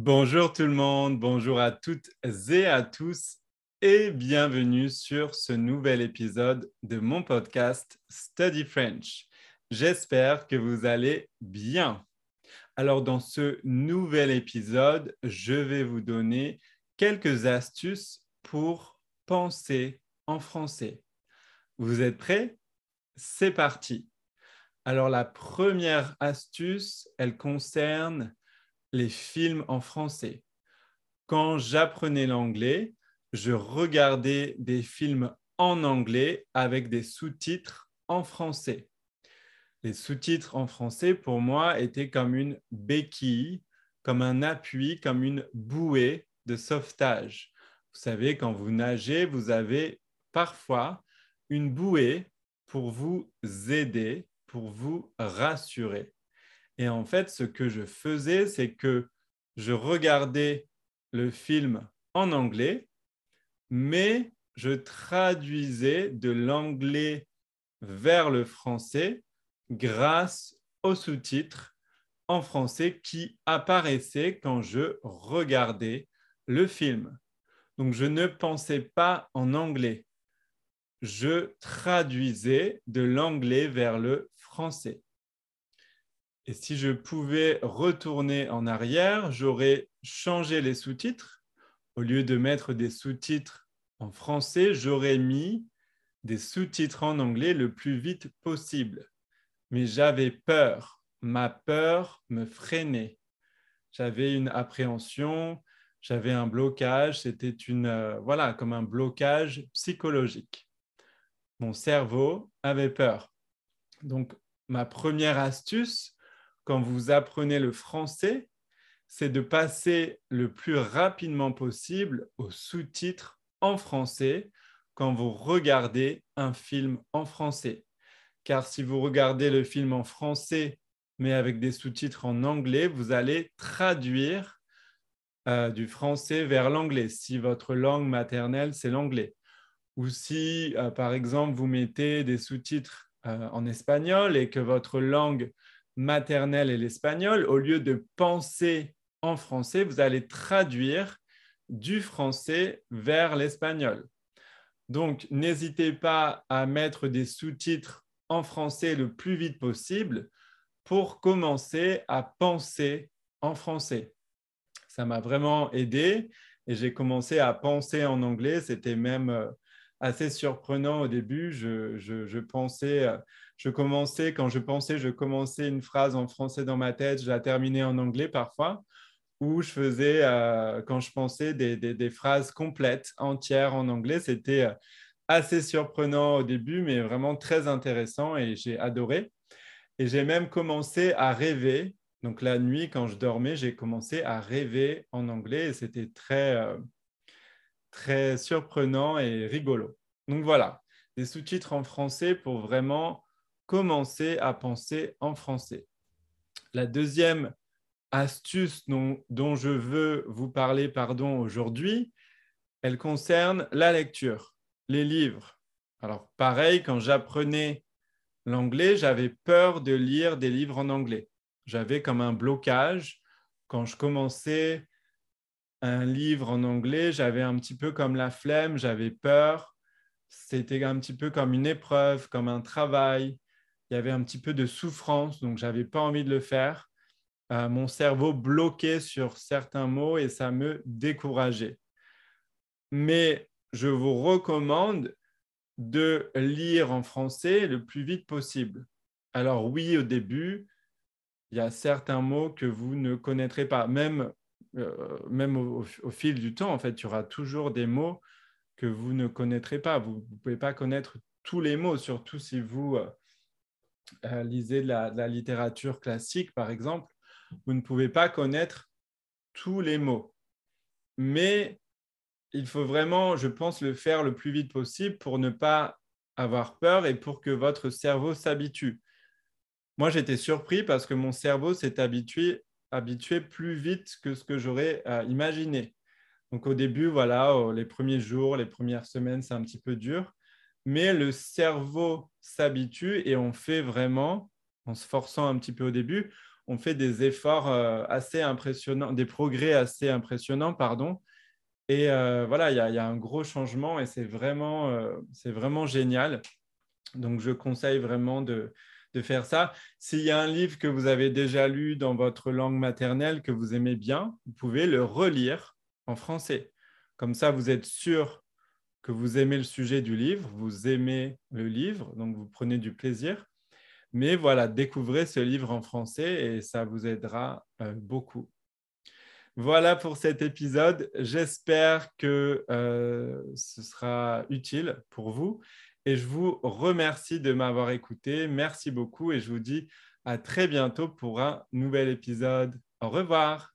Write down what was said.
Bonjour tout le monde, bonjour à toutes et à tous et bienvenue sur ce nouvel épisode de mon podcast Study French. J'espère que vous allez bien. Alors dans ce nouvel épisode, je vais vous donner quelques astuces pour penser en français. Vous êtes prêts? C'est parti. Alors la première astuce, elle concerne les films en français. Quand j'apprenais l'anglais, je regardais des films en anglais avec des sous-titres en français. Les sous-titres en français, pour moi, étaient comme une béquille, comme un appui, comme une bouée de sauvetage. Vous savez, quand vous nagez, vous avez parfois une bouée pour vous aider, pour vous rassurer. Et en fait, ce que je faisais, c'est que je regardais le film en anglais, mais je traduisais de l'anglais vers le français grâce aux sous-titres en français qui apparaissaient quand je regardais le film. Donc, je ne pensais pas en anglais. Je traduisais de l'anglais vers le français. Et si je pouvais retourner en arrière, j'aurais changé les sous-titres. Au lieu de mettre des sous-titres en français, j'aurais mis des sous-titres en anglais le plus vite possible. Mais j'avais peur. Ma peur me freinait. J'avais une appréhension, j'avais un blocage. C'était une, euh, voilà, comme un blocage psychologique. Mon cerveau avait peur. Donc, ma première astuce, quand vous apprenez le français, c'est de passer le plus rapidement possible aux sous-titres en français quand vous regardez un film en français. Car si vous regardez le film en français, mais avec des sous-titres en anglais, vous allez traduire euh, du français vers l'anglais, si votre langue maternelle, c'est l'anglais. Ou si, euh, par exemple, vous mettez des sous-titres euh, en espagnol et que votre langue maternelle et l'espagnol, au lieu de penser en français, vous allez traduire du français vers l'espagnol. Donc, n'hésitez pas à mettre des sous-titres en français le plus vite possible pour commencer à penser en français. Ça m'a vraiment aidé et j'ai commencé à penser en anglais. C'était même euh, assez surprenant au début. Je, pensais euh, je commençais, quand je pensais, je commençais une phrase en français dans ma tête, je la terminais en anglais parfois, ou je faisais, euh, quand je pensais, des, phrases complètes, entières en anglais. C'était euh, assez surprenant au début, mais vraiment très intéressant et j'ai adoré. Et j'ai même commencé à rêver. Donc la nuit, quand je dormais, j'ai commencé à rêver en anglais et c'était très, très surprenant et rigolo. Donc voilà, des sous-titres en français pour vraiment commencer à penser en français. La deuxième astuce dont, je veux vous parler pardon, aujourd'hui, elle concerne la lecture, les livres. Alors pareil, quand j'apprenais l'anglais, j'avais peur de lire des livres en anglais. J'avais comme un blocage. Quand je commençais un livre en anglais, j'avais un petit peu comme la flemme, j'avais peur. C'était un petit peu comme une épreuve, comme un travail il y avait un petit peu de souffrance, donc j'avais pas envie de le faire. Euh, mon cerveau bloquait sur certains mots et ça me décourageait. Mais je vous recommande de lire en français le plus vite possible. Alors oui, au début, il y a certains mots que vous ne connaîtrez pas. Même, euh, même au, fil du temps, en fait, il y aura toujours des mots que vous ne connaîtrez pas. Vous ne pouvez pas connaître tous les mots, surtout si vous... Euh, euh, lisez de la, littérature classique, par exemple, vous ne pouvez pas connaître tous les mots. Mais il faut vraiment, je pense, le faire le plus vite possible pour ne pas avoir peur et pour que votre cerveau s'habitue. Moi, j'étais surpris parce que mon cerveau s'est habitué, habitué plus vite que ce que j'aurais euh, imaginé. Donc au début, voilà, les premiers jours, les premières semaines, c'est un petit peu dur mais le cerveau s'habitue et on fait vraiment, en se forçant un petit peu au début, on fait des efforts euh, assez impressionnants, des progrès assez impressionnants, pardon. Et euh, voilà, il y, a un gros changement et c'est vraiment, euh, vraiment génial. Donc, je conseille vraiment de, faire ça. S'il y a un livre que vous avez déjà lu dans votre langue maternelle que vous aimez bien, vous pouvez le relire en français. Comme ça, vous êtes sûr que vous aimez le sujet du livre, vous aimez le livre, donc vous prenez du plaisir. Mais voilà, découvrez ce livre en français et ça vous aidera euh, beaucoup. Voilà pour cet épisode. J'espère que euh, ce sera utile pour vous et je vous remercie de m'avoir écouté. Merci beaucoup et je vous dis à très bientôt pour un nouvel épisode. Au revoir.